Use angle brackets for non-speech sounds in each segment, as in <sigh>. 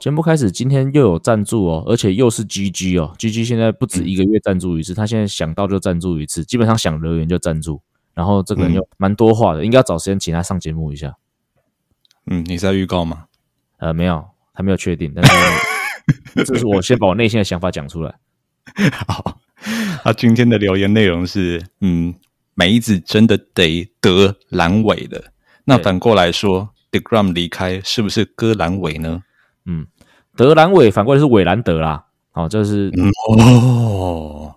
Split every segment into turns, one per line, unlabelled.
节目开始，今天又有赞助哦，而且又是 GG 哦，GG 现在不止一个月赞助一次，他现在想到就赞助一次，基本上想留言就赞助，然后这个人又蛮多话的，应该要找时间请他上节目一下。
嗯，你在预告吗？
呃，没有，还没有确定，但是 <laughs> 这是我先把我内心的想法讲出来。
好，他今天的留言内容是：嗯，梅子真的得得阑尾的。那反过来说，Degrom 离开是不是割阑尾呢？
嗯，德兰伟反过来是韦兰德啦。哦，这是
哦，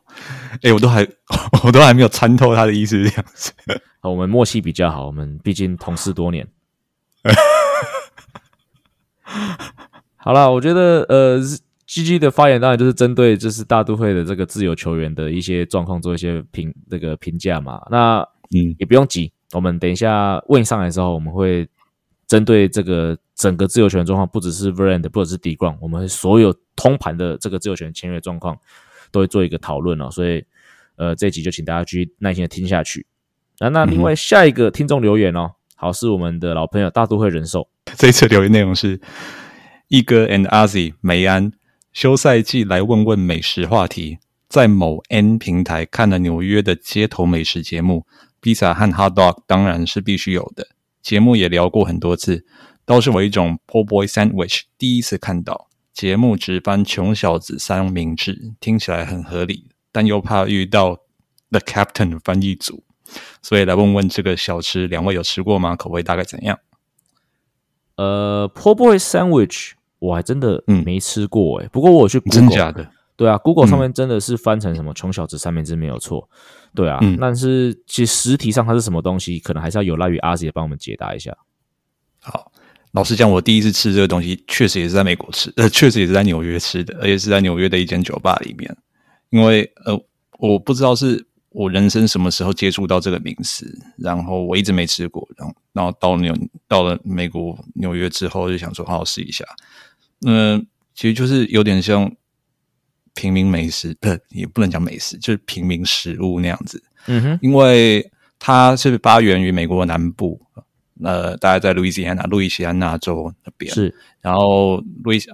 哎，我都还 <laughs> 我都还没有参透他的意思这样子。
好，<laughs> 我们默契比较好，我们毕竟同事多年。<laughs> 好了，我觉得呃，G G 的发言当然就是针对就是大都会的这个自由球员的一些状况做一些评这个评价嘛。那嗯，也不用急，我们等一下问上来之后，我们会针对这个。整个自由权状况不只是 Verand，不只是 Degrom，我们所有通盘的这个自由权签约状况都会做一个讨论哦。所以，呃，这一集就请大家继续耐心的听下去。那那另外下一个听众留言哦，好是我们的老朋友大都会人寿。
这一次留言内容是：一哥 and Azi 梅安休赛季来问问美食话题，在某 N 平台看了纽约的街头美食节目，披萨和 Hot Dog 当然是必须有的。节目也聊过很多次。都是我一种 poor boy sandwich，第一次看到节目直翻穷小子三明治，听起来很合理，但又怕遇到 the captain 翻译组，所以来问问这个小吃，两位有吃过吗？口味大概怎样？
呃，poor boy sandwich 我还真的没吃过哎，不过我去
真假的，
对啊，Google 上面真的是翻成什么穷小子三明治没有错，对啊，但是其实实体上它是什么东西，可能还是要有赖于阿姐帮我们解答一下。
好。老实讲，我第一次吃这个东西，确实也是在美国吃，呃，确实也是在纽约吃的，而且是在纽约的一间酒吧里面。因为呃，我不知道是我人生什么时候接触到这个名词，然后我一直没吃过，然后然后到纽到了美国纽约之后，就想说好好试一下。嗯，其实就是有点像平民美食，不也不能讲美食，就是平民食物那样子。嗯哼，因为它是发源于美国南部。呃，大概在路易斯安那，路易斯安那州那边。
是，
然后路易斯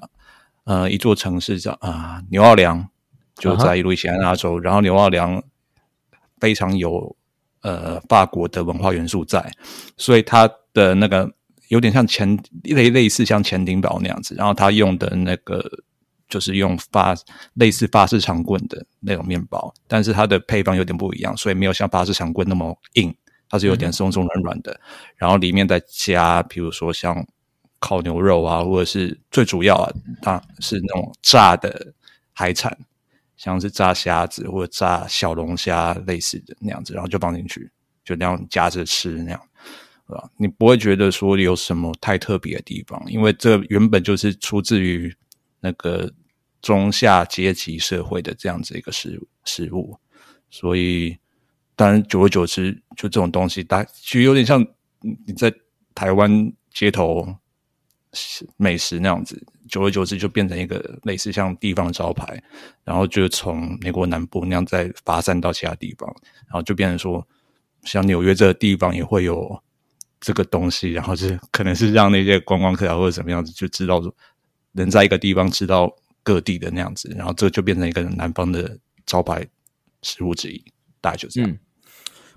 呃一座城市叫啊纽奥良，就在路易斯安那州，然后纽奥良非常有呃法国的文化元素在，所以它的那个有点像前类类似像前顶堡那样子，然后它用的那个就是用法类似法式长棍的那种面包，但是它的配方有点不一样，所以没有像法式长棍那么硬。它是有点松松软软的，然后里面再加，比如说像烤牛肉啊，或者是最主要啊，它是那种炸的海产，像是炸虾子或者炸小龙虾类似的那样子，然后就放进去，就那样夹着吃那样？你不会觉得说有什么太特别的地方，因为这原本就是出自于那个中下阶级社会的这样子一个食食物，所以。当然，久而久之，就这种东西，大其实有点像你在台湾街头美食那样子。久而久之，就变成一个类似像地方招牌，然后就从美国南部那样再发散到其他地方，然后就变成说，像纽约这个地方也会有这个东西，然后是可能是让那些观光客啊或者什么样子就知道说，能在一个地方知道各地的那样子，然后这就变成一个南方的招牌食物之一。大概就这样。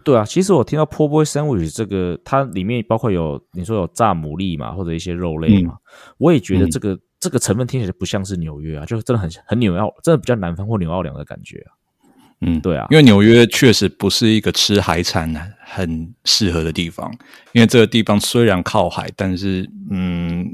对啊，其实我听到 po boy sandwich 这个，它里面包括有你说有炸牡蛎嘛，或者一些肉类嘛，我也觉得这个这个成分听起来不像是纽约啊，就真的很很纽奥，真的比较南方或纽奥良的感觉啊。
嗯，
对啊，
因为纽约确实不是一个吃海产很适合的地方，因为这个地方虽然靠海，但是嗯，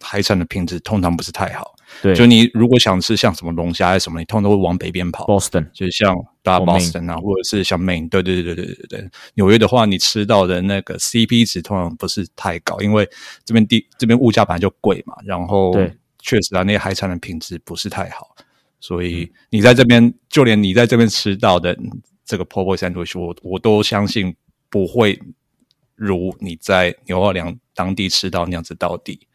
海产的品质通常不是太好。
对，
就你如果想吃像什么龙虾还是什么，你通常都会往北边跑
，Boston，
就是像大 Boston 啊，或者是像 Maine，对对对对对对。对。纽约的话，你吃到的那个 CP 值通常不是太高，因为这边地这边物价本来就贵嘛，然后确实啊，那些海产的品质不是太好，所以你在这边，就连你在这边吃到的这个 po boy sandwich，我我都相信不会如你在牛二良当地吃到那样子到底。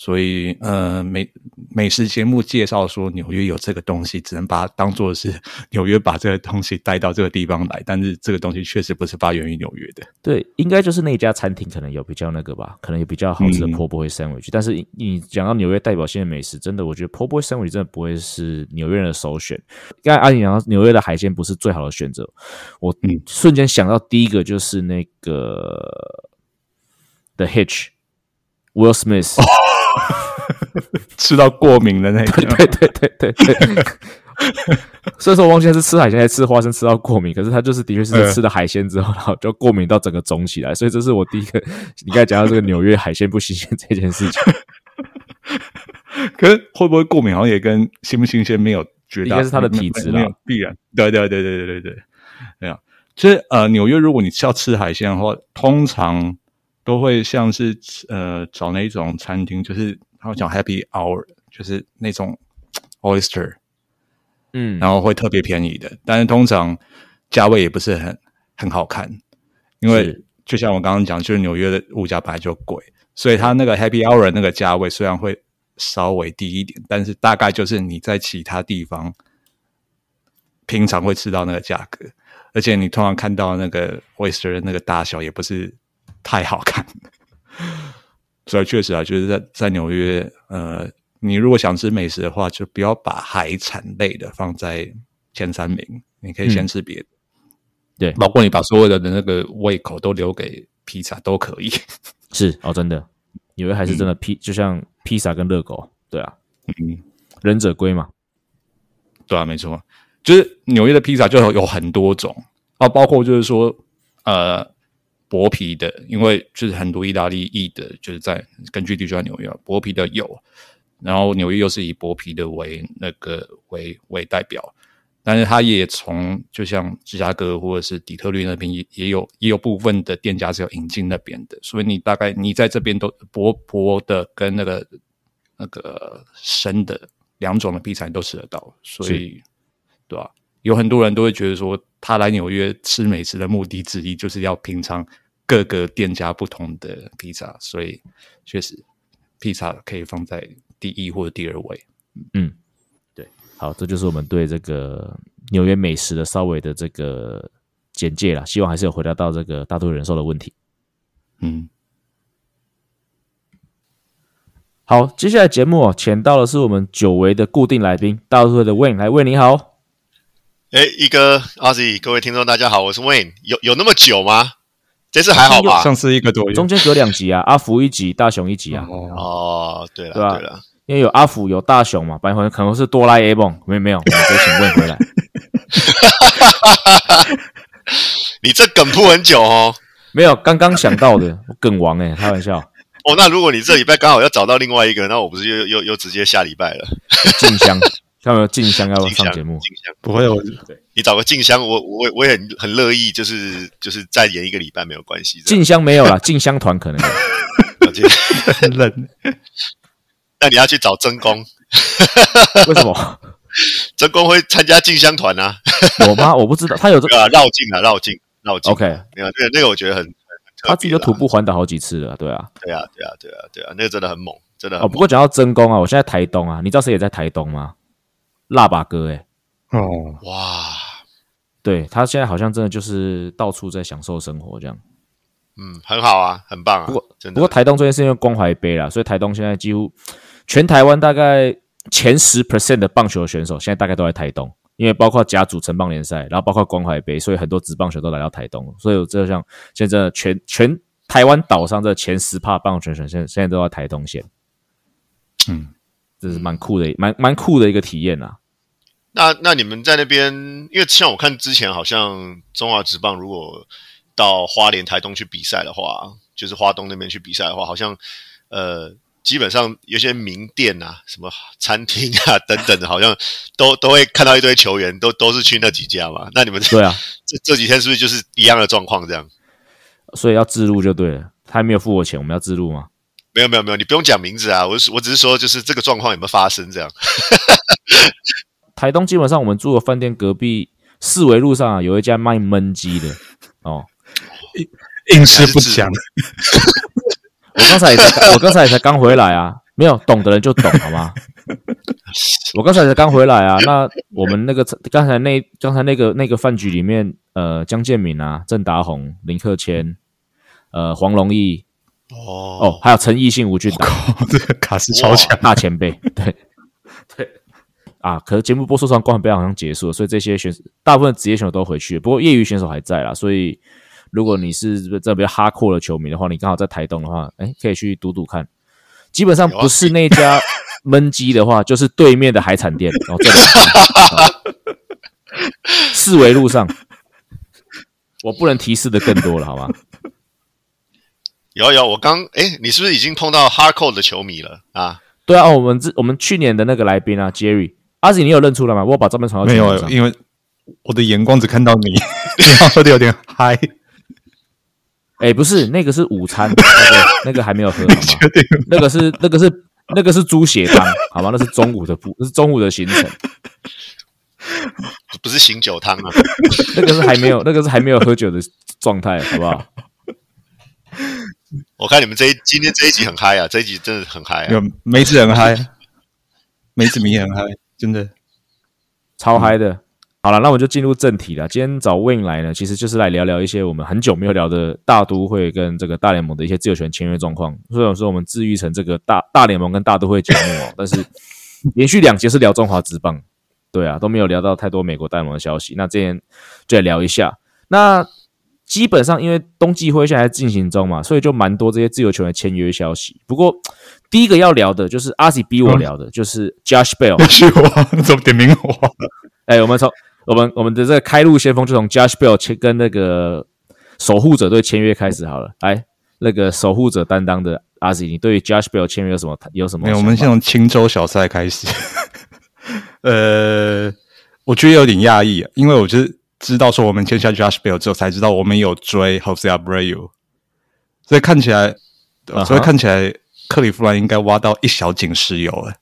所以，呃，美美食节目介绍说纽约有这个东西，只能把它当做是纽约把这个东西带到这个地方来。但是这个东西确实不是发源于纽约的。
对，应该就是那家餐厅可能有比较那个吧，可能有比较好吃的 po boy sandwich。但是你讲到纽约代表性的美食，真的，我觉得 po boy sandwich 真的不会是纽约人的首选。刚才阿颖讲到纽约的海鲜不是最好的选择，我瞬间想到第一个就是那个 The Hitch，Will Smith。<laughs>
吃到过敏的那种，
对对对对对。所以 <laughs> 说，我忘记是吃海鲜还是吃花生吃到过敏，可是他就是的确是吃了海鲜之后，然后就过敏到整个肿起来。所以这是我第一个，<laughs> 你刚才讲到这个纽约海鲜不新鲜这件事情。
可是会不会过敏，好像也跟新不新鲜没有绝
对，应该是他的体质
啦，必然。对对对对对对对，对啊。其实呃，纽约如果你是要吃海鲜的话，通常。都会像是呃找那种餐厅，就是他讲 Happy Hour，就是那种 oyster，
嗯，
然后会特别便宜的，但是通常价位也不是很很好看，因为就像我刚刚讲，就是纽约的物价本来就贵，所以它那个 Happy Hour 那个价位虽然会稍微低一点，但是大概就是你在其他地方平常会吃到那个价格，而且你通常看到那个 oyster 的那个大小也不是。太好看，<laughs> 所以确实啊，就是在在纽约，呃，你如果想吃美食的话，就不要把海产类的放在前三名，你可以先吃别的，
对，
包括你把所有的那个胃口都留给披萨都可以。<laughs>
是哦，真的，纽约还是真的披，就像披萨跟热狗，对啊，
嗯，
忍者龟嘛，
对啊，没错，就是纽约的披萨就有很多种啊，包括就是说，呃。薄皮的，因为就是很多意大利裔的，就是在根据地就在纽约，薄皮的有，然后纽约又是以薄皮的为那个为为代表，但是它也从就像芝加哥或者是底特律那边也也有也有部分的店家是有引进那边的，所以你大概你在这边都薄薄的跟那个那个生的两种的披萨都吃得到，所以对吧？有很多人都会觉得说。他来纽约吃美食的目的之一，就是要品尝各个店家不同的披萨，所以确实披萨可以放在第一或者第二位。
嗯，对，好，这就是我们对这个纽约美食的稍微的这个简介了。希望还是有回答到这个大多数人寿的问题。
嗯，
好，接下来节目哦，请到的是我们久违的固定来宾，大都会的 Wayne 来，Wayne 你好。
哎，一哥阿 Z，各位听众大家好，我是 Wayne。有有那么久吗？这次还好吧？
上次一个多月，
中间隔两集啊，阿福一集，大雄一集啊。
哦，对了，
对
了，
因为有阿福，有大雄嘛，不然可能是哆啦 A 梦，没有没有，我们可以请问回来。<laughs>
你这梗铺很久哦。
没有，刚刚想到的梗王哎，开玩笑。
哦，那如果你这礼拜刚好要找到另外一个，那我不是又又又直接下礼拜了？
静香。有没有静香要上节目？
静香
不会，我
对你找个静香，我我我也很很乐意，就是就是再演一个礼拜没有关系。
静香没有了，<laughs> 静香团可能 <laughs>
很冷。<laughs>
那你要去找真宫？
为什么？
真宫会参加静香团啊？
我吗？我不知道，他有这
个绕境啊，绕境绕境。
OK，
没有那个那个，我觉得很
他自己都徒步环岛好几次了，对啊，
对啊，对啊，对啊，对啊，那个真的很猛，真的。
哦，不过讲到真宫啊，我现在台东啊，你知道谁也在台东吗？腊八哥，哎，
哦，
哇，
对他现在好像真的就是到处在享受生活，这样，
嗯，很好啊，很棒啊。
不过，不过台东最近是因为关怀杯啦，所以台东现在几乎全台湾大概前十 percent 的棒球选手现在大概都在台东，因为包括甲组城棒联赛，然后包括关怀杯，所以很多职棒球都来到台东，所以我这像现在全全台湾岛上这前十帕棒球选手现在现在都在台东县，
嗯。
这是蛮酷的，蛮蛮酷的一个体验啊。
那那你们在那边，因为像我看之前好像中华职棒如果到花莲、台东去比赛的话，就是花东那边去比赛的话，好像呃基本上有些名店啊、什么餐厅啊等等的，好像都 <laughs> 都会看到一堆球员，都都是去那几家嘛。那你们
对啊，
这这几天是不是就是一样的状况这样？
所以要自录就对了。他还没有付我钱，我们要自录吗？
没有没有没有，你不用讲名字啊，我我只是说，就是这个状况有没有发生这样。<laughs>
台东基本上我们住的饭店隔壁四维路上啊，有一家卖焖鸡的哦，
硬是不讲。
我刚才也才我刚才也才刚回来啊，没有懂的人就懂好吗？我刚才才刚回来啊，那我们那个刚才那刚才那个那个饭局里面，呃，江建敏啊，郑达宏、林克谦，呃，黄龙义，哦哦，还有陈奕迅、吴俊达，
这个卡斯超强
大前辈，对对啊，可是节目播出上冠杯好像结束了，所以这些选手大部分职业选手都回去，不过业余选手还在啦，所以。如果你是这比较哈阔的球迷的话，你刚好在台东的话，哎，可以去赌赌看。基本上不是那家焖鸡的话，就是对面的海产店哦，这里四维路上。我不能提示的更多了，好吗？
有有，我刚哎，你是不是已经碰到哈扣的球迷了啊？
对啊，我们这我们去年的那个来宾啊，Jerry 阿紫，你有认出来吗？我把照片传到
没有，因为我的眼光只看到你，你喝的有点嗨。
哎，不是，那个是午餐，<laughs> 那个还没有喝，那个是那个是那个是猪血汤，好吗？那是中午的不，那是中午的行程，
不是醒酒汤啊，<laughs>
那个是还没有，那个是还没有喝酒的状态，好不好？
我看你们这一今天这一集很嗨啊，这一集真的很嗨啊，
有梅子很嗨，梅子米很嗨，真的 <laughs>
超嗨的。好了，那我就进入正题了。今天找 Win 来呢，其实就是来聊聊一些我们很久没有聊的大都会跟这个大联盟的一些自由权签约状况。虽然说我们治愈成这个大大联盟跟大都会节目哦，但是 <laughs> 连续两节是聊中华职棒，对啊，都没有聊到太多美国大联盟的消息。那今天就来聊一下。那基本上因为冬季会现在进行中嘛，所以就蛮多这些自由球员签约消息。不过第一个要聊的就是阿喜逼我聊的，就是 Josh Bell。<laughs>
你怎么点名我？
哎，我们从我们我们的这个开路先锋就从 Josh Bell 签跟那个守护者队签约开始好了。来，那个守护者担当的阿西你对于 Josh Bell 签约有什么有什么？
没有，我们先从青州小赛开始。<laughs> 呃，我觉得有点讶异，因为我就是知道说我们签下 Josh Bell 之后，才知道我们有追 Jose Abreu，所以看起来，所以看起来克利夫兰应该挖到一小井石油了。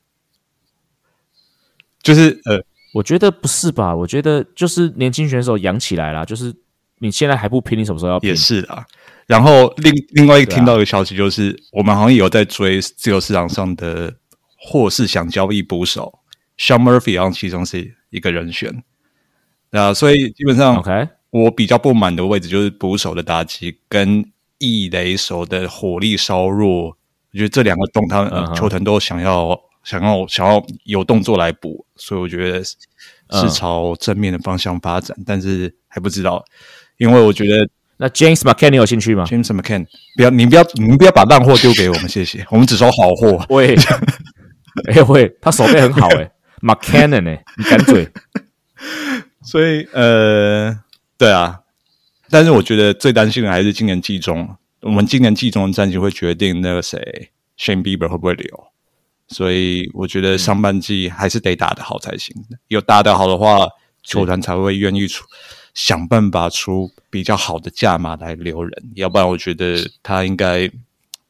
就是呃。
我觉得不是吧？我觉得就是年轻选手养起来了，就是你现在还不拼，你什么时候要拼？
也是啊。然后另另外一个听到一个消息，就是我们好像有在追自由市场上的，或是想交易捕手，Sean Murphy 好像其中是一个人选。那所以基本上
，OK，
我比较不满的位置就是捕手的打击跟异雷手的火力稍弱。我觉得这两个动他球团都想要。想要想要有动作来补，所以我觉得是朝正面的方向发展，但是还不知道，因为我觉得
那 James McCann 你有兴趣吗
？James McCann 不要，你不要，你不要把烂货丢给我们，谢谢，<laughs> 我们只收好货。
喂，<laughs> 哎喂，他手背很好哎，McCann 呢？你敢嘴？
所以呃，对啊，但是我觉得最担心的还是今年季中，我们今年季中的战绩会决定那个谁 Shane Bieber 会不会留。所以我觉得上半季还是得打得好才行。有打得好的话，球团才会愿意出想办法出比较好的价码来留人。要不然，我觉得他应该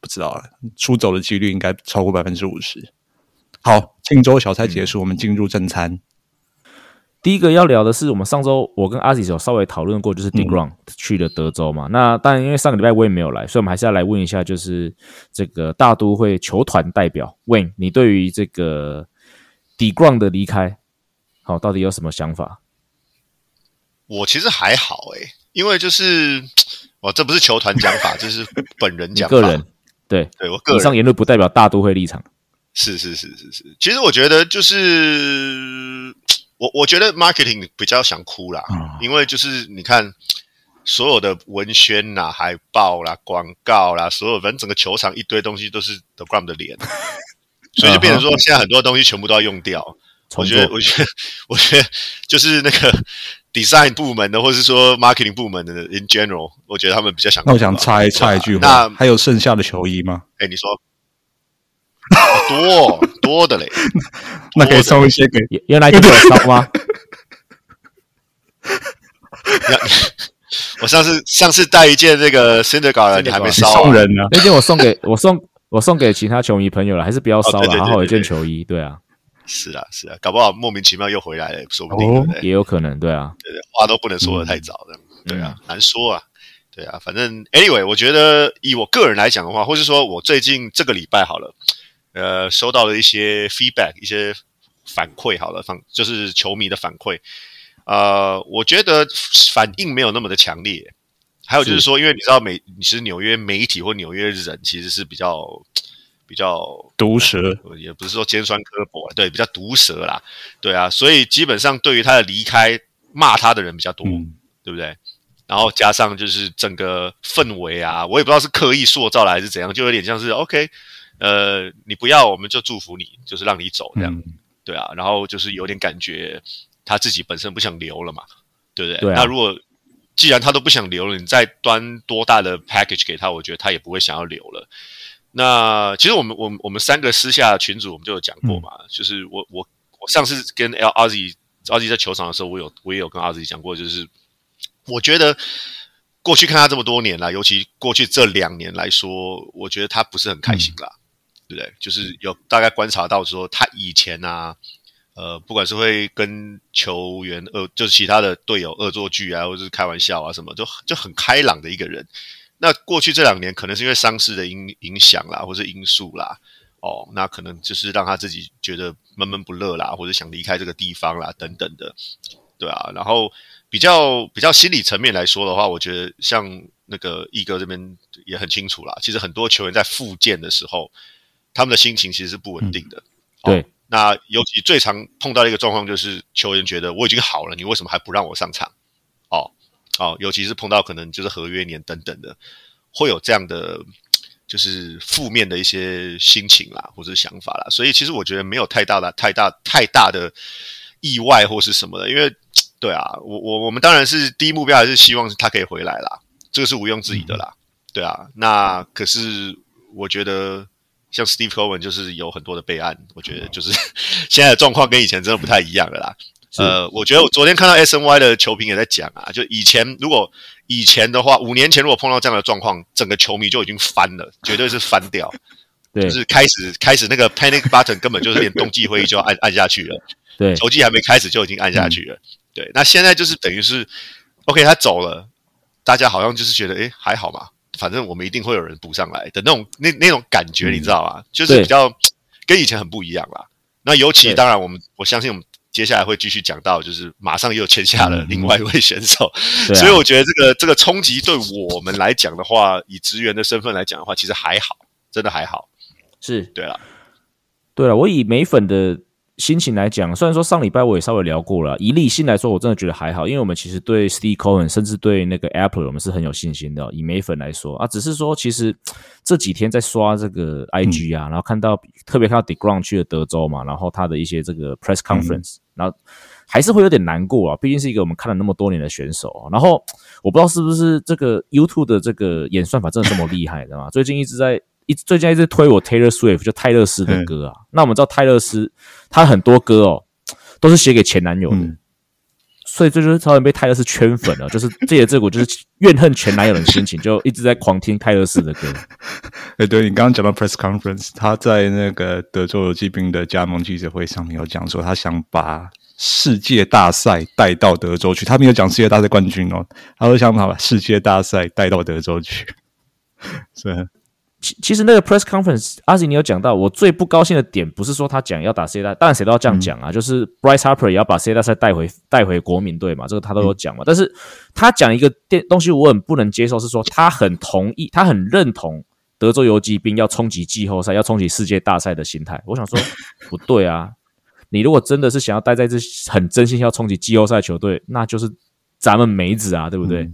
不知道出走的几率应该超过百分之五十。好，庆州小菜结束，我们进入正餐。
第一个要聊的是，我们上周我跟阿吉有稍微讨论过，就是 Degrom 去了德州嘛。那当然，因为上个礼拜我也没有来，所以我们还是要来问一下，就是这个大都会球团代表 Wayne，你对于这个 Degrom 的离开，好，到底有什么想法？
我其实还好诶，因为就是 <tsk> 哦，这不是球团讲法，<laughs> 这是本人讲，
个人对
对我个人
以上言论不代表大都会立场。
是是是是是，其实我觉得就是。我我觉得 marketing 比较想哭啦，因为就是你看所有的文宣啦、海报啦、广告啦，所有反正整个球场一堆东西都是 The Gram 的脸，<laughs> 所以就变成说现在很多东西全部都要用掉。我觉得，我觉得，我觉得就是那个 <laughs> design 部门的，或是说 marketing 部门的 in general，我觉得他们比较想。
那我想插一插一句话，那还有剩下的球衣吗？
哎，你说。多多的嘞，
那可以送一些给
原来就有烧吗？<laughs>
我上次上次带一件那个 Cinder 稿的，你还没烧
送人呢？
那件我送给 <laughs> 我送我送给其他球迷朋友了，还是不要烧了，好好一件球衣，对啊。
是啊，是啊，搞不好莫名其妙又回来了，说不定，
也有可能，对啊，
对对，话都不能说的太早的，对啊，难说啊，对啊，反正 anyway，我觉得以我个人来讲的话，或是说我最近这个礼拜好了，呃，收到了一些 feedback，一些反馈，好了，反就是球迷的反馈，呃，我觉得反应没有那么的强烈，还有就是说，因为你知道美，其实纽约媒体或纽约人其实是比较。比较
毒舌，
也不是说尖酸刻薄，对，比较毒舌啦，对啊，所以基本上对于他的离开，骂他的人比较多，对不对？然后加上就是整个氛围啊，我也不知道是刻意塑造的还是怎样，就有点像是 OK，呃，你不要，我们就祝福你，就是让你走这样，对啊，然后就是有点感觉他自己本身不想留了嘛，对不对？那如果既然他都不想留了，你再端多大的 package 给他，我觉得他也不会想要留了。那其实我们我们我们三个私下群组我们就有讲过嘛，就是我我我上次跟 L 阿 Z 阿 Z 在球场的时候，我有我也有跟阿 Z 讲过，就是我觉得过去看他这么多年了，尤其过去这两年来说，我觉得他不是很开心啦，对不对？就是有大概观察到说，他以前啊，呃，不管是会跟球员恶，就是其他的队友恶作剧啊，或者是开玩笑啊什么，就就很开朗的一个人。那过去这两年，可能是因为伤势的影影响啦，或是因素啦，哦，那可能就是让他自己觉得闷闷不乐啦，或者想离开这个地方啦，等等的，对啊。然后比较比较心理层面来说的话，我觉得像那个毅哥这边也很清楚啦。其实很多球员在复健的时候，他们的心情其实是不稳定的。
对，
那尤其最常碰到的一个状况就是，球员觉得我已经好了，你为什么还不让我上场？哦。哦，尤其是碰到可能就是合约年等等的，会有这样的就是负面的一些心情啦，或者想法啦。所以其实我觉得没有太大的、太大、太大的意外或是什么的。因为对啊，我我我们当然是第一目标还是希望他可以回来啦，这个是毋庸置疑的啦。对啊，那可是我觉得像 Steve Cohen 就是有很多的备案，我觉得就是 <laughs> 现在的状况跟以前真的不太一样了啦。呃，我觉得我昨天看到 S N Y 的球评也在讲啊，就以前如果以前的话，五年前如果碰到这样的状况，整个球迷就已经翻了，绝对是翻掉，<laughs> 就是开始开始那个 panic button 根本就是连冬季会议就要按按下去了，
对，
球季还没开始就已经按下去了，对，那现在就是等于是 OK，他走了，大家好像就是觉得哎还好嘛，反正我们一定会有人补上来的那种那那种感觉，你知道吧？就是比较跟以前很不一样啦。那尤其当然我们我相信我们。接下来会继续讲到，就是马上又签下了另外一位选手，所以我觉得这个这个冲击对我们来讲的话，以职员的身份来讲的话，其实还好，真的还好。
是
对了，
对了，我以美粉的。心情来讲，虽然说上礼拜我也稍微聊过了，以理性来说，我真的觉得还好，因为我们其实对 Steve Cohen，甚至对那个 Apple，我们是很有信心的。以美粉来说啊，只是说其实这几天在刷这个 IG 啊，然后看到特别看到 Degrom 去了德州嘛，然后他的一些这个 press conference，然后还是会有点难过啊，毕竟是一个我们看了那么多年的选手。啊然后我不知道是不是这个 YouTube 的这个演算法真的这么厉害，知道吗？最近一直在。一最近一直推我 Taylor Swift，就泰勒斯的歌啊。那我们知道泰勒斯他很多歌哦，都是写给前男友的，所以这就是超人被泰勒斯圈粉了。就是这些这股就是怨恨前男友的心情，就一直在狂听泰勒斯的歌。<laughs>
哎，对你刚刚讲到 press conference，他在那个德州游骑兵的加盟记者会上面有讲说，他想把世界大赛带到德州去。他没有讲世界大赛冠军哦，他说想把世界大赛带到德州去。<laughs> 是。
其其实那个 press conference，阿吉你有讲到，我最不高兴的点不是说他讲要打世界大，当然谁都要这样讲啊，就是 Bryce Harper 也要把世界大赛带回带回国民队嘛，这个他都有讲嘛。但是他讲一个电东西，我很不能接受，是说他很同意，他很认同德州游骑兵要冲击季后赛，要冲击世界大赛的心态。我想说 <laughs> 不对啊，你如果真的是想要待在这很真心要冲击季后赛球队，那就是咱们梅子啊，对不对？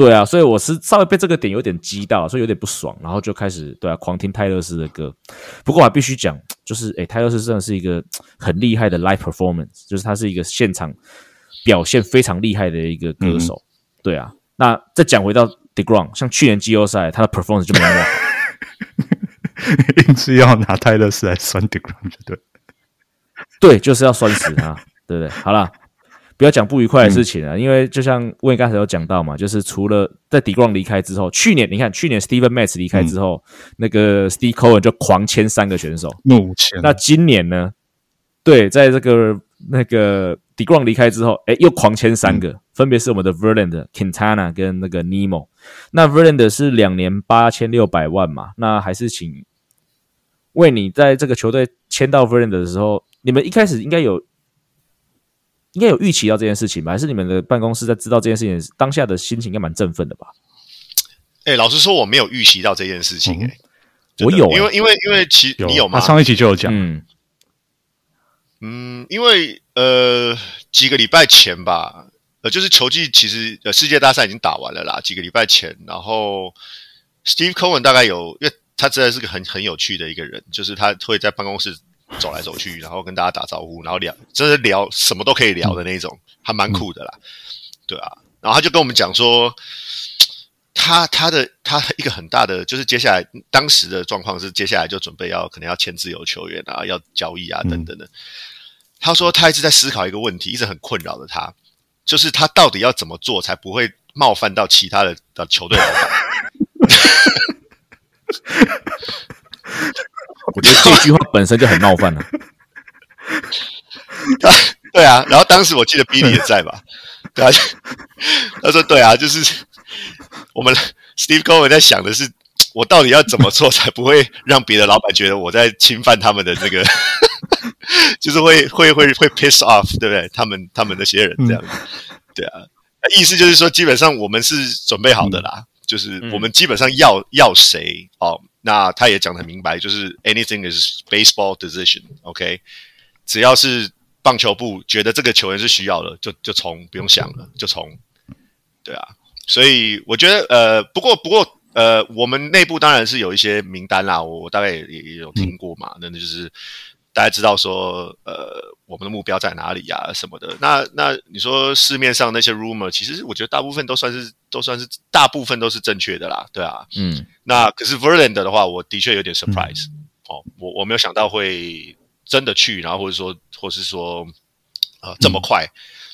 对啊，所以我是稍微被这个点有点激到，所以有点不爽，然后就开始对啊狂听泰勒斯的歌。不过我还必须讲，就是诶，泰勒斯真的是一个很厉害的 live performance，就是他是一个现场表现非常厉害的一个歌手。对啊，那再讲回到 The Ground，像去年季后赛他的 performance 就没那么好，
硬是要拿泰勒斯来酸 The Ground，对，
对，就是要酸死他，对不对？好了。不要讲不愉快的事情啊，因为就像魏刚才有讲到嘛，就是除了在 d 光离开之后，去年你看去年 Steven Matz 离开之后，那个 Steve Cohen 就狂签三个选手。那今年呢？对，在这个那个 d 光离开之后，哎，又狂签三个，分别是我们的 Verlander、Quintana 跟那个 Nemo。那 Verlander 是两年八千六百万嘛？那还是请为你在这个球队签到 Verlander 的时候，你们一开始应该有。应该有预期到这件事情吧？还是你们的办公室在知道这件事情当下的心情应该蛮振奋的吧？
哎，老实说，我没有预期到这件事情。哎，
我有，
因为因为因为其你有吗？
他上一期就有讲。
嗯
嗯，因为呃几个礼拜前吧，呃就是球季其实呃世界大赛已经打完了啦。几个礼拜前，然后 Steve Cohen 大概有，因为他真的是个很很有趣的一个人，就是他会在办公室。走来走去，然后跟大家打招呼，然后聊，真的聊什么都可以聊的那种，还蛮酷的啦。对啊，然后他就跟我们讲说，他他的他一个很大的就是接下来当时的状况是，接下来就准备要可能要签自由球员啊，要交易啊等等的。他说他一直在思考一个问题，一直很困扰着他，就是他到底要怎么做才不会冒犯到其他的的球队老板。<laughs> <laughs>
我觉得这句话本身就很冒犯了。<laughs>
对啊，然后当时我记得 <laughs> Billy 也在吧？对啊，他说：“对啊，就是我们 Steve Cohen 在想的是，我到底要怎么做才不会让别的老板觉得我在侵犯他们的这个，就是会会会会 piss off，对不对？他们他们那些人这样，对啊，意思就是说，基本上我们是准备好的啦，就是我们基本上要要谁哦。”那他也讲的明白，就是 anything is baseball decision，OK，只要是棒球部觉得这个球员是需要的，就就冲，不用想了，就冲，对啊，所以我觉得呃，不过不过呃，我们内部当然是有一些名单啦，我大概也也有听过嘛，那那就是。大家知道说，呃，我们的目标在哪里呀？什么的？那那你说市面上那些 rumor，其实我觉得大部分都算是都算是大部分都是正确的啦，对啊。
嗯。
那可是 Verlander 的话，我的确有点 surprise 哦，我我没有想到会真的去，然后或者说或是说，呃，这么快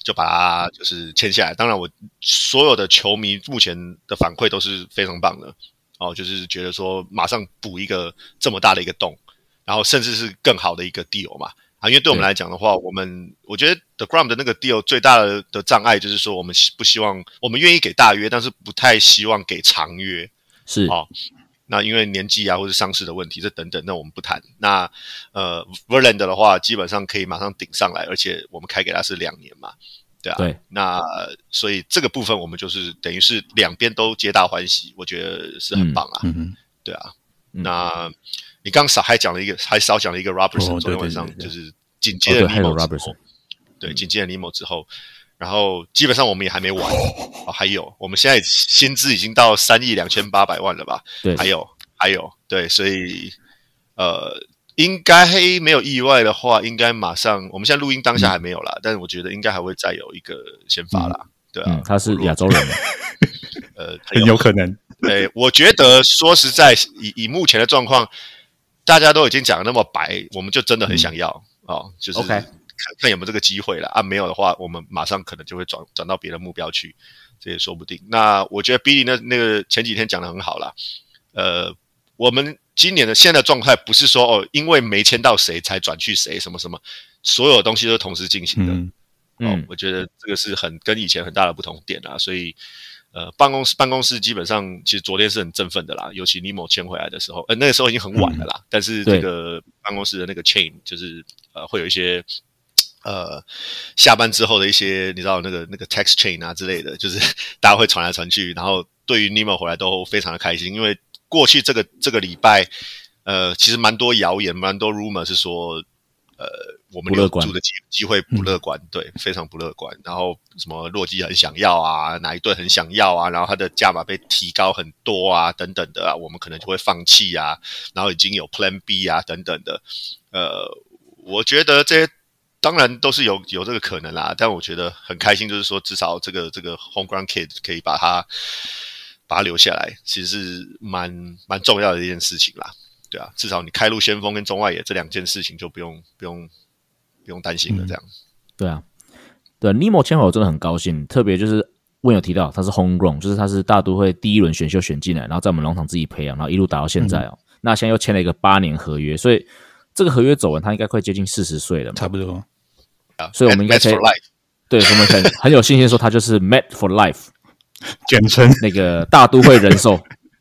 就把它就是签下来。当然，我所有的球迷目前的反馈都是非常棒的哦，就是觉得说马上补一个这么大的一个洞。然后甚至是更好的一个 deal 嘛啊，因为对我们来讲的话，我们我觉得 The Gram 的那个 deal 最大的的障碍就是说，我们不希望我们愿意给大约，但是不太希望给长约，
是
哦。那因为年纪啊，或者上市的问题，这等等，那我们不谈。那呃，Verlander 的话，基本上可以马上顶上来，而且我们开给他是两年嘛，对啊。
对。
那所以这个部分我们就是等于是两边都皆大欢喜，我觉得是很棒啊。
嗯嗯。
对啊。那。你刚少还讲了一个，还少讲了一个 Robertson，昨天晚上就是紧接着 Nemo 之后，对，紧接着 Nemo 之后，然后基本上我们也还没完，哦，还有，我们现在薪资已经到三亿两千八百万了吧？
对，
还有，还有，对，所以呃，应该没有意外的话，应该马上，我们现在录音当下还没有啦，但是我觉得应该还会再有一个先发啦，对啊，
他是亚洲人，<laughs>
呃，<laughs>
很有可能，
对，我觉得说实在，以以目前的状况。大家都已经讲的那么白，我们就真的很想要哦，就是看看有没有这个机会了啊。没有的话，我们马上可能就会转转到别的目标去，这也说不定。那我觉得 Billy 那那个前几天讲的很好啦。呃，我们今年的现在状态不是说哦，因为没签到谁才转去谁什么什么，所有东西都同时进行的。嗯，我觉得这个是很跟以前很大的不同点啊，所以。呃，办公室办公室基本上其实昨天是很振奋的啦，尤其尼莫签回来的时候，呃，那个时候已经很晚了啦。但是这个办公室的那个 chain 就是呃，会有一些呃下班之后的一些你知道那个那个 text chain 啊之类的，就是 <laughs> 大家会传来传去，然后对于尼莫回来都非常的开心，因为过去这个这个礼拜呃，其实蛮多谣言，蛮多 rumor 是说呃。我们留住的机机会不乐观，对，非常不乐观。然后什么洛基很想要啊，哪一队很想要啊，然后他的价码被提高很多啊，等等的啊，我们可能就会放弃啊。然后已经有 Plan B 啊，等等的。呃，我觉得这些当然都是有有这个可能啦，但我觉得很开心，就是说至少这个这个 Homegrown Kid 可以把他把他留下来，其实是蛮蛮重要的一件事情啦。对啊，至少你开路先锋跟中外野这两件事情就不用不用。不用担心了，这样。
对啊，对尼莫签回我真的很高兴，特别就是问有提到他是 homegrown，就是他是大都会第一轮选秀选进来，然后在我们农场自己培养，然后一路打到现在哦。那现在又签了一个八年合约，所以这个合约走完，他应该快接近四十岁了，
差不多。
所以我们应该可以对我们很 <laughs> 很有信心说他就是 Met for Life，
简称
那个大都会人寿。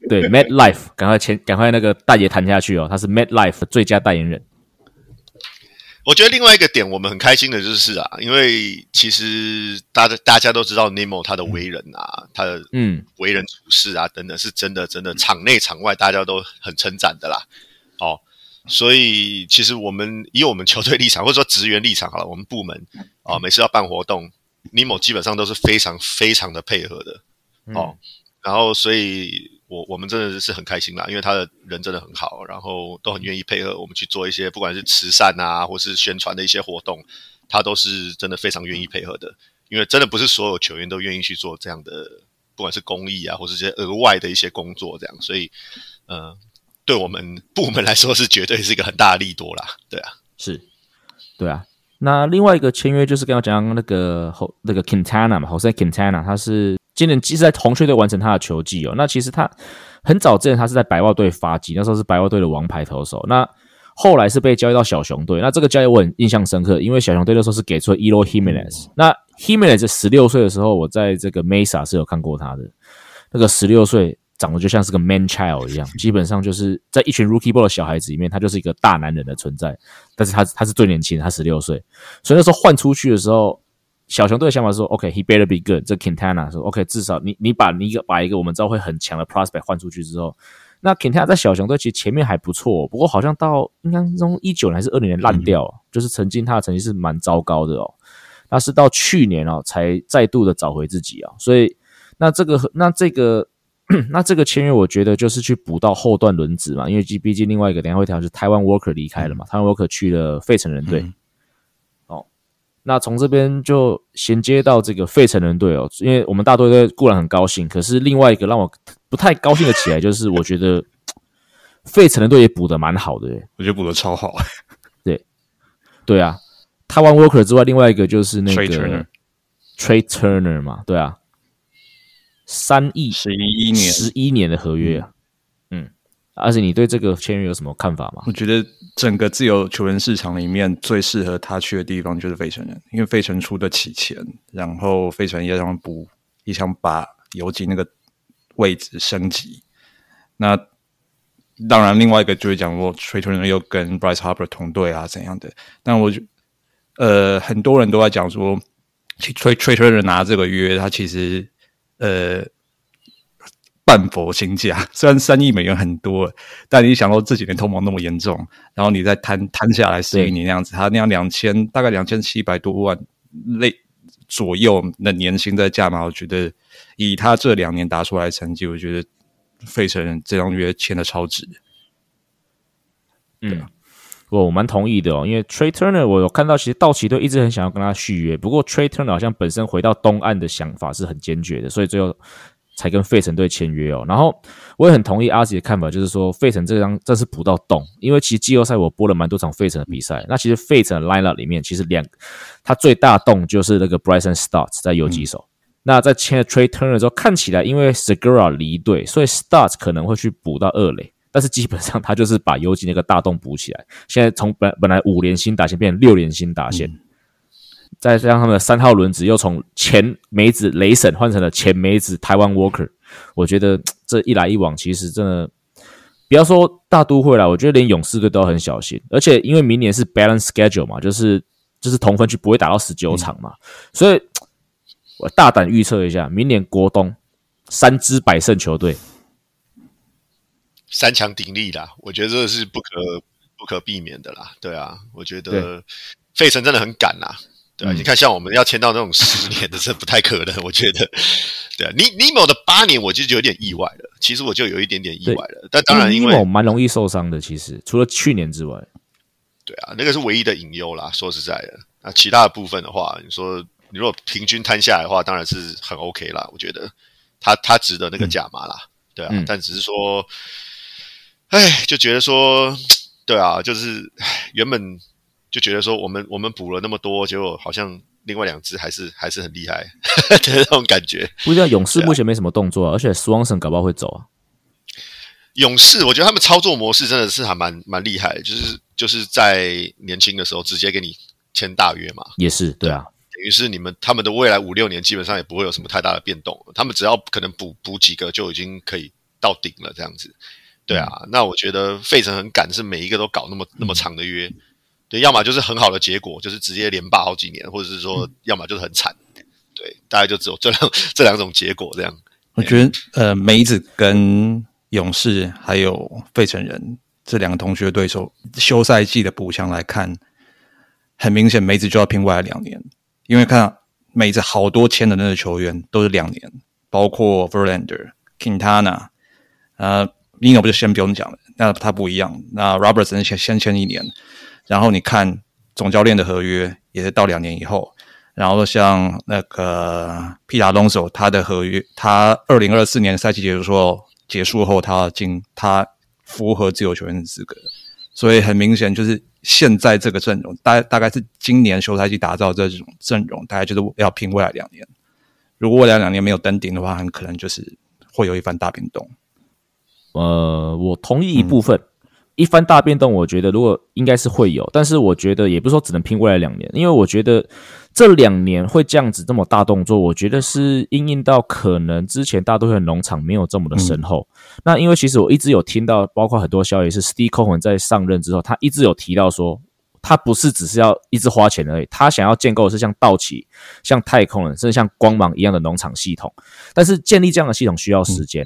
对，Met Life，赶快签，赶快那个大爷谈下去哦，他是 Met Life 最佳代言人。
我觉得另外一个点我们很开心的就是啊，因为其实大家大家都知道 Nemo 他的为人啊，他的嗯为人处事啊等等，是真的真的场内场外大家都很称赞的啦。哦，所以其实我们以我们球队立场或者说职员立场好了，我们部门啊每次要办活动，Nemo 基本上都是非常非常的配合的哦，然后所以。我我们真的是很开心啦，因为他的人真的很好，然后都很愿意配合我们去做一些不管是慈善啊，或是宣传的一些活动，他都是真的非常愿意配合的。因为真的不是所有球员都愿意去做这样的，不管是公益啊，或是这些额外的一些工作这样，所以，呃，对我们部门来说是绝对是一个很大的利多啦。对啊，
是，对啊。那另外一个签约就是刚刚讲那个后那个 Quintana 嘛，Jose Quintana，他是。今年其实在红雀队完成他的球技哦，那其实他很早之前他是在白袜队发迹，那时候是白袜队的王牌投手。那后来是被交易到小熊队，那这个交易我很印象深刻，因为小熊队那时候是给出了 Elo Jimenez。那 Jimenez 十六岁的时候，我在这个 Mesa 是有看过他的，那个十六岁长得就像是个 man child 一样，<laughs> 基本上就是在一群 Rookie Ball 的小孩子里面，他就是一个大男人的存在。但是他他是最年轻，他十六岁，所以那时候换出去的时候。小熊队的想法是说：“OK，he better be good。”这 Quintana 说：“OK，至少你你把你一个把一个我们知道会很强的 prospect 换出去之后，那 Quintana 在小熊队其实前面还不错，不过好像到应该从一九年还是二零年烂掉，就是曾经他的成绩是蛮糟糕的哦。那是到去年哦才再度的找回自己啊。所以那这个那这个 <coughs> 那这个签约，我觉得就是去补到后段轮子嘛，因为毕竟另外一个等下会调是台湾 Worker 离开了嘛，台湾 Worker 去了费城人队。”那从这边就衔接到这个费城人队哦，因为我们大队队固然很高兴，可是另外一个让我不太高兴的起来，就是我觉得 <laughs> 费城人队也补的蛮好的，
我觉得补的超好。<laughs>
对，对啊，他玩 Worker 之外，另外一个就是那个 Trade Turner 嘛，对啊，三亿
十一年
十一年的合约啊。而且你对这个签约有什么看法吗？
我觉得整个自由球员市场里面最适合他去的地方就是费城人，因为费城出得起钱，然后费城也想补，也想把游击那个位置升级。那当然，另外一个就是讲说，吹球人又跟 Bryce Harper 同队啊怎样的？但我觉呃，很多人都在讲说，吹吹球人拿这个约，他其实呃。半佛心价，<laughs> 虽然三亿美元很多，但你想到这几年通膨那么严重，然后你再摊摊下来十一年那样子，他那样两千大概两千七百多万类左右的年薪在价码，我觉得以他这两年打出来的成绩，我觉得费城这张约签的超值。
嗯，我我蛮同意的哦，因为 Trey Turner 我有看到，其实道奇队一直很想要跟他续约，不过 Trey Turner 好像本身回到东岸的想法是很坚决的，所以最后。才跟费城队签约哦，然后我也很同意阿吉的看法，就是说费城这张这是补到洞，因为其实季后赛我播了蛮多场费城的比赛，那其实费城的 lineup 里面其实两，他最大洞就是那个 Bryson Starts 在游击手，那在签了 trade Turner 之后，看起来因为 Segura 离队，所以 Starts 可能会去补到二垒，但是基本上他就是把游击那个大洞补起来，现在从本本来五连星打线变成六连星打线。再加上他们的三号轮子又从前梅子雷神换成了前梅子台湾 Walker，我觉得这一来一往，其实真的不要说大都会了，我觉得连勇士队都很小心。而且因为明年是 balance schedule 嘛，就是就是同分区不会打到十九场嘛，所以我大胆预测一下，明年国东三支百胜球队，
三强鼎立啦，我觉得这是不可不可避免的啦。对啊，我觉得费城真的很敢呐。对啊，你看，像我们要签到那种十年的，这不太可能。我觉得，对啊，尼尼莫的八年，我就有点意外了。其实我就有一点点意外了。但当然，因为
蛮容易受伤的。其实除了去年之外，
对啊，那个是唯一的隐忧啦。说实在的，那其他的部分的话，你说你如果平均摊下来的话，当然是很 OK 啦。我觉得他他值得那个价码啦。对啊，但只是说，哎，就觉得说，对啊，就是原本。就觉得说我们我们补了那么多，结果好像另外两只还是还是很厉害的 <laughs> 那种感觉。
不知道勇士目前没什么动作，而且 Swanson 搞不好会走啊。
勇士，我觉得他们操作模式真的是还蛮蛮厉害，就是就是在年轻的时候直接给你签大约嘛。
也是，对啊。
等于是你们他们的未来五六年基本上也不会有什么太大的变动，他们只要可能补补几个就已经可以到顶了这样子。对啊，那我觉得费城很赶，是每一个都搞那么那么长的约，对，要么就是很好的结果，就是直接连霸好几年，或者是说，要么就是很惨，对，大概就只有这两这两种结果这样。
我觉得，呃，梅子跟勇士还有费城人这两个同学对手，休赛季的补强来看，很明显梅子就要拼未来两年，因为看梅子好多签的那个球员都是两年，包括 Verlander、Quintana，呃。Nino 不就先不用讲了，那他不一样。那 Robertson 先先签一年，然后你看总教练的合约也是到两年以后。然后像那个皮达东手，他的合约，他二零二四年赛季结束说结束后，他进他符合自由球员的资格。所以很明显，就是现在这个阵容，大大概是今年休赛季打造这种阵容，大概就是要拼未来两年。如果未来两年没有登顶的话，很可能就是会有一番大变动。
呃，我同意一部分，一番大变动，我觉得如果应该是会有，但是我觉得也不是说只能拼未来两年，因为我觉得这两年会这样子这么大动作，我觉得是因应到可能之前大都会农场没有这么的深厚。那因为其实我一直有听到，包括很多消息是 Steve Cohen 在上任之后，他一直有提到说，他不是只是要一直花钱而已，他想要建构的是像道奇、像太空人，甚至像光芒一样的农场系统。但是建立这样的系统需要时间。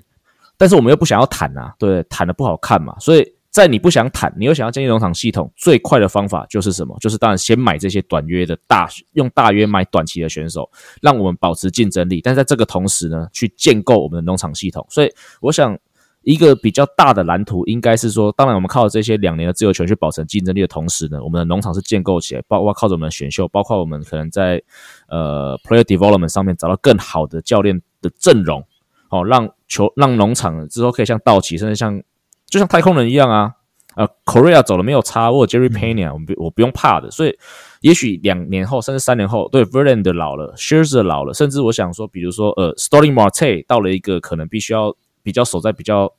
但是我们又不想要谈啊，对，谈的不好看嘛，所以在你不想谈，你又想要建立农场系统，最快的方法就是什么？就是当然先买这些短约的大，用大约买短期的选手，让我们保持竞争力。但在这个同时呢，去建构我们的农场系统。所以我想，一个比较大的蓝图应该是说，当然我们靠这些两年的自由权去保持竞争力的同时呢，我们的农场是建构起来，包括靠着我们的选秀，包括我们可能在呃 player development 上面找到更好的教练的阵容。哦，让球让农场之后可以像道奇，甚至像就像太空人一样啊，呃，Korea 走了没有差，或者 Jerry Pena，我们不我不用怕的。所以也许两年后，甚至三年后，对 Verlander 老了，Scherzer 老了，甚至我想说，比如说呃，Starling Marte 到了一个可能必须要比较守在比较。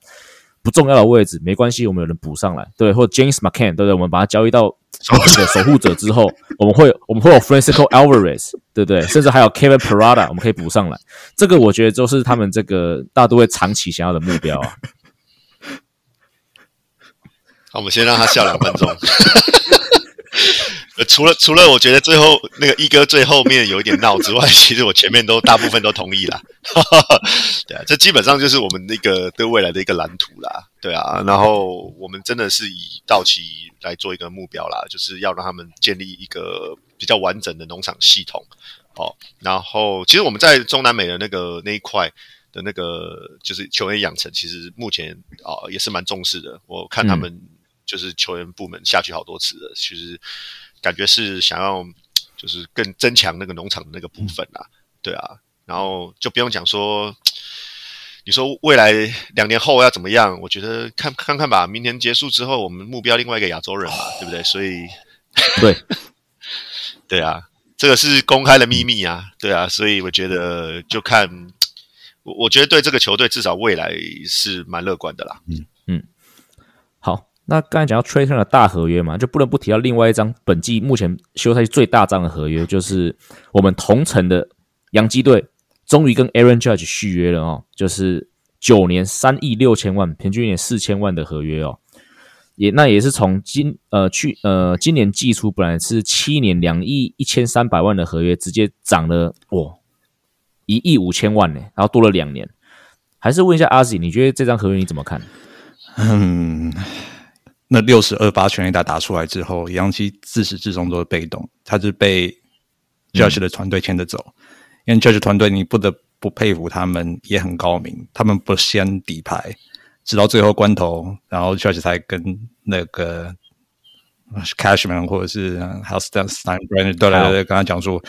不重要的位置没关系，我们有人补上来，对，或者 James McCann，对不对？我们把它交易到的守护者之后，我们会我们会有 Francisco Alvarez，对不对？甚至还有 Kevin Parada，我们可以补上来。这个我觉得就是他们这个大都会长期想要的目标啊。
好，我们先让他笑两分钟。除 <laughs> 了除了，我觉得最后那个一哥最后面有一点闹之外，其实我前面都大部分都同意了。<laughs> 对啊，这基本上就是我们那个对未来的一个蓝图啦。对啊，然后我们真的是以道奇来做一个目标啦，就是要让他们建立一个比较完整的农场系统。哦，然后其实我们在中南美的那个那一块的那个就是球员养成，其实目前啊也是蛮重视的。我看他们就是球员部门下去好多次了，其实。感觉是想要，就是更增强那个农场的那个部分啦，对啊，然后就不用讲说，你说未来两年后要怎么样？我觉得看看看吧，明年结束之后，我们目标另外一个亚洲人嘛，对不对？所以，
对，<laughs>
对啊，这个是公开的秘密啊，对啊，所以我觉得就看，我我觉得对这个球队至少未来是蛮乐观的啦，
嗯嗯，好。那刚才讲到 t r a t o r 的大合约嘛，就不能不提到另外一张本季目前休赛季最大张的合约，就是我们同城的洋基队终于跟 Aaron Judge 续约了哦，就是九年三亿六千万，平均一年四千万的合约哦，也那也是从今呃去呃今年季初本来是七年两亿一千三百万的合约，直接涨了哇一亿五千万呢，然后多了两年，还是问一下阿 Z，你觉得这张合约你怎么看？嗯。
那六十二八全垒打打出来之后，杨基自始至终都是被动，他是被 Judge 的团队牵着走。因为 Judge 团队，你不得不佩服他们，也很高明。他们不先底牌，直到最后关头，然后 Judge 才跟那个 Cashman 或者是 House Steinbrenner 都来跟他讲说：“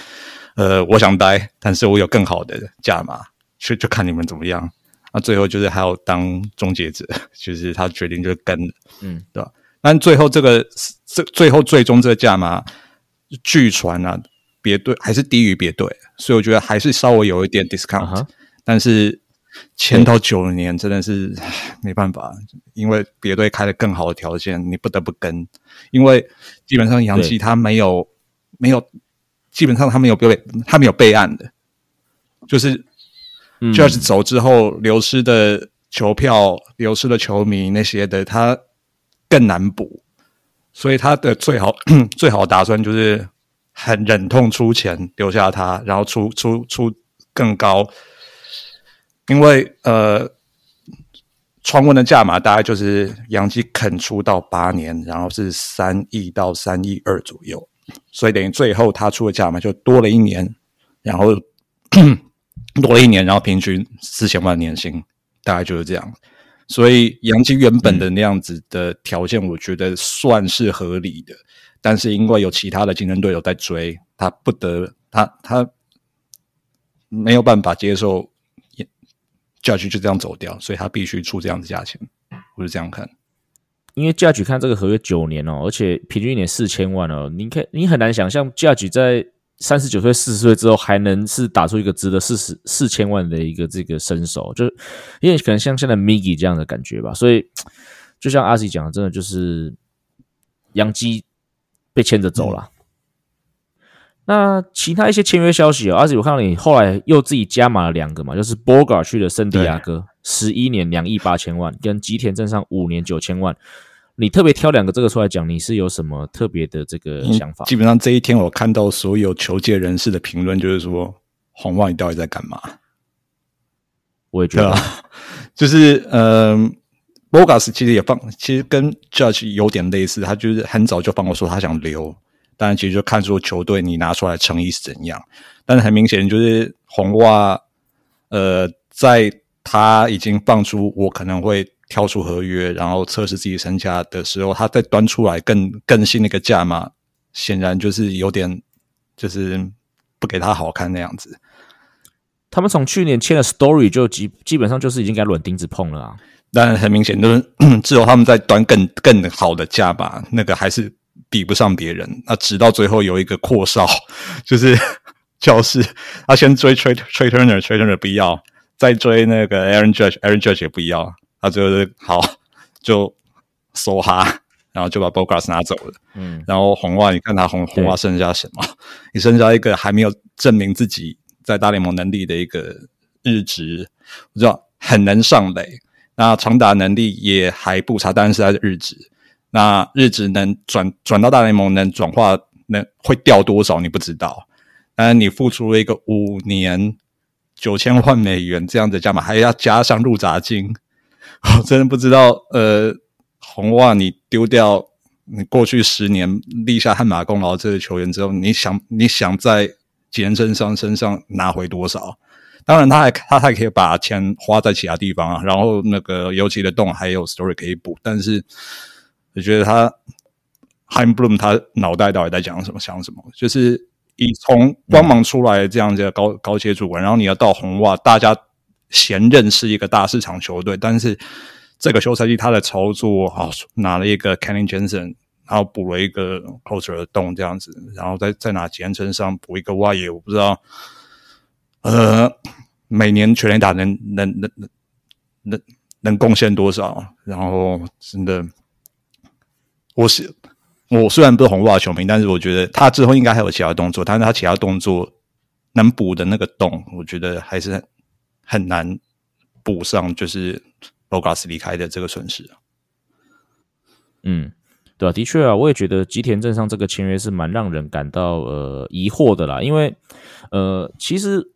呃，我想待，但是我有更好的价码，就就看你们怎么样。”那最后就是还要当终结者，<laughs> 就是他决定就是跟，嗯，对吧？但最后这个这最后最终这个价码，据传啊，别队还是低于别队，所以我觉得还是稍微有一点 discount。但是签到九年真的是没办法，因为别队开了更好的条件，你不得不跟。因为基本上杨基他没有没有，基本上他没有备他没有备案的，就是 Judge 走之后流失的球票、流失的球迷那些的，他更难补。所以他的最好 <clears throat> 最好打算就是很忍痛出钱留下他，然后出出出更高，因为呃，传闻的价码大概就是杨基肯出到八年，然后是三亿到三亿二左右，所以等于最后他出的价码就多了一年，然后多了一年，然后平均四千万年薪，大概就是这样。所以杨基原本的那样子的条件，我觉得算是合理的。但是因为有其他的竞争对手在追，他不得他他没有办法接受嘉许就这样走掉，所以他必须出这样的价钱。我是这样看，
因为 Judge 看这个合约九年哦，而且平均一年四千万哦，你看你很难想象 Judge 在。三十九岁、四十岁之后，还能是打出一个值得四十四千万的一个这个身手，就是因为可能像现在 Miggy 这样的感觉吧。所以，就像阿 C 讲的，真的就是杨基被牵着走了。那其他一些签约消息哦，阿 Z 我看到你后来又自己加码了两个嘛，就是 Bogar 去了圣地亚哥，十一年两亿八千万，跟吉田镇上五年九千万。你特别挑两个这个出来讲，你是有什么特别的这个想法？
基本上这一天我看到所有球界人士的评论，就是说红袜你到底在干嘛？
我也觉得，<laughs>
就是嗯，Bogas 其实也放，其实跟 Judge 有点类似，他就是很早就放过说他想留，但其实就看出球队你拿出来诚意是怎样。但是很明显就是红袜，呃，在他已经放出我可能会。跳出合约，然后测试自己身价的时候，他再端出来更更新那个价码，显然就是有点就是不给他好看那样子。
他们从去年签了 Story 就基基本上就是已经该软钉子碰了啊。
但很明显，就是 <clears throat> 只有他们在端更更好的价吧，那个还是比不上别人。那直到最后有一个阔少，<laughs> 就是教室，他先追 Trey Trey Turner，Trey Turner 不要，再追那个 Aaron Judge，Aaron Judge 也不要。他就是好，就梭哈，然后就把 Bogas 拿走了。嗯，然后红袜，你看他红红袜剩下什么？<laughs> 你剩下一个还没有证明自己在大联盟能力的一个日职，我知道很能上垒，那长打能力也还不差，但是他是日职，那日职能转转到大联盟能转化能会掉多少？你不知道。当然，你付出了一个五年九千万美元这样的价码，还要加上入闸金。我 <laughs> 真的不知道，呃，红袜你丢掉你过去十年立下汗马功劳这个球员之后，你想你想在吉恩身上身上拿回多少？当然，他还他还可以把钱花在其他地方啊。然后那个尤其的洞还有 story 可以补，但是我觉得他 Heim Bloom 他脑袋到底在讲什么想什么？就是以从光芒出来这样子的高高阶主管，然后你要到红袜，大家。前任是一个大市场球队，但是这个休赛季他的操作啊，拿了一个 Kenny Jensen，然后补了一个 closer 的洞这样子，然后再再拿前身上补一个外野，我不知道，呃，每年全垒打能能能能能能贡献多少？然后真的，我是我虽然不是红袜球迷，但是我觉得他之后应该还有其他动作，但是他其他动作能补的那个洞，我觉得还是。很难补上，就是 Bogas 离开的这个损失。
嗯，对啊，的确啊，我也觉得吉田镇上这个签约是蛮让人感到呃疑惑的啦。因为呃，其实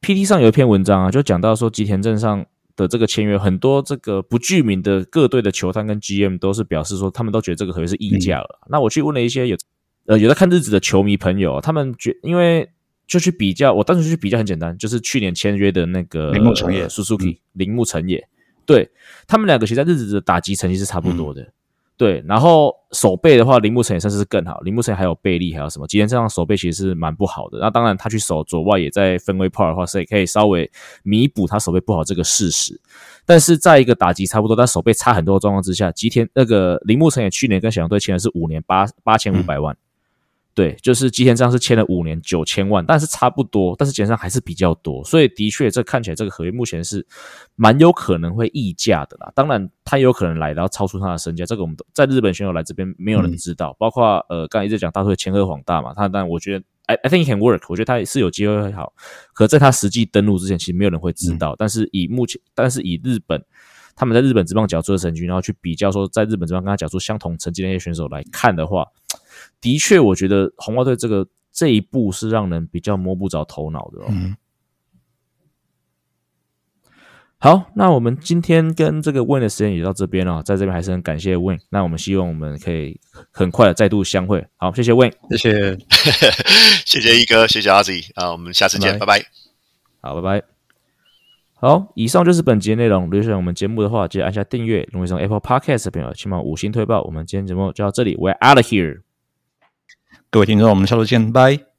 PT 上有一篇文章啊，就讲到说吉田镇上的这个签约，很多这个不具名的各队的球探跟 GM 都是表示说，他们都觉得这个合约是溢价了。那我去问了一些有呃有在看日子的球迷朋友，他们觉因为。就去比较，我当时去比较很简单，就是去年签约的那个
铃木成也
，Suzuki 铃木成也，对他们两个其实在日子的打击成绩是差不多的，对。然后手背的话，铃木成也算是更好，铃木成也还有背力，还有什么？吉田这样手背其实是蛮不好的。那当然，他去守左外也在分位 part 的话，所以可以稍微弥补他手背不好这个事实。但是在一个打击差不多，但手背差很多的状况之下，吉田那个铃木成也去年跟小杨队签的是五年八八千五百万。对，就是吉田这样是签了五年九千万，但是差不多，但是基本上还是比较多，所以的确这看起来这个合约目前是蛮有可能会溢价的啦。当然，他有可能来然后超出他的身价，这个我们在日本选手来这边没有人知道，包括呃刚才一直讲大会千鹤晃大嘛，他但我觉得 I I think can work，我觉得他是有机会会好，可在他实际登陆之前，其实没有人会知道。但是以目前，但是以日本他们在日本职棒角出的成绩，然后去比较说在日本职棒跟他角出相同成绩的那些选手来看的话。的确，我觉得红袜队这个这一步是让人比较摸不着头脑的哦。好，那我们今天跟这个 Win 的时间也到这边了，在这边还是很感谢 Win。那我们希望我们可以很快的再度相会。好，谢谢 Win，
谢谢，<laughs>
谢谢一哥，谢谢阿 Z 啊，我们下次见，拜拜。
好，拜拜。好，以上就是本节内容。如果喜欢我们节目的话，记得按下订阅。如果从 Apple Podcast 的朋友，请把五星推爆。我们今天节目就到这里，We're out of here。
各位听众，我们下周见，拜。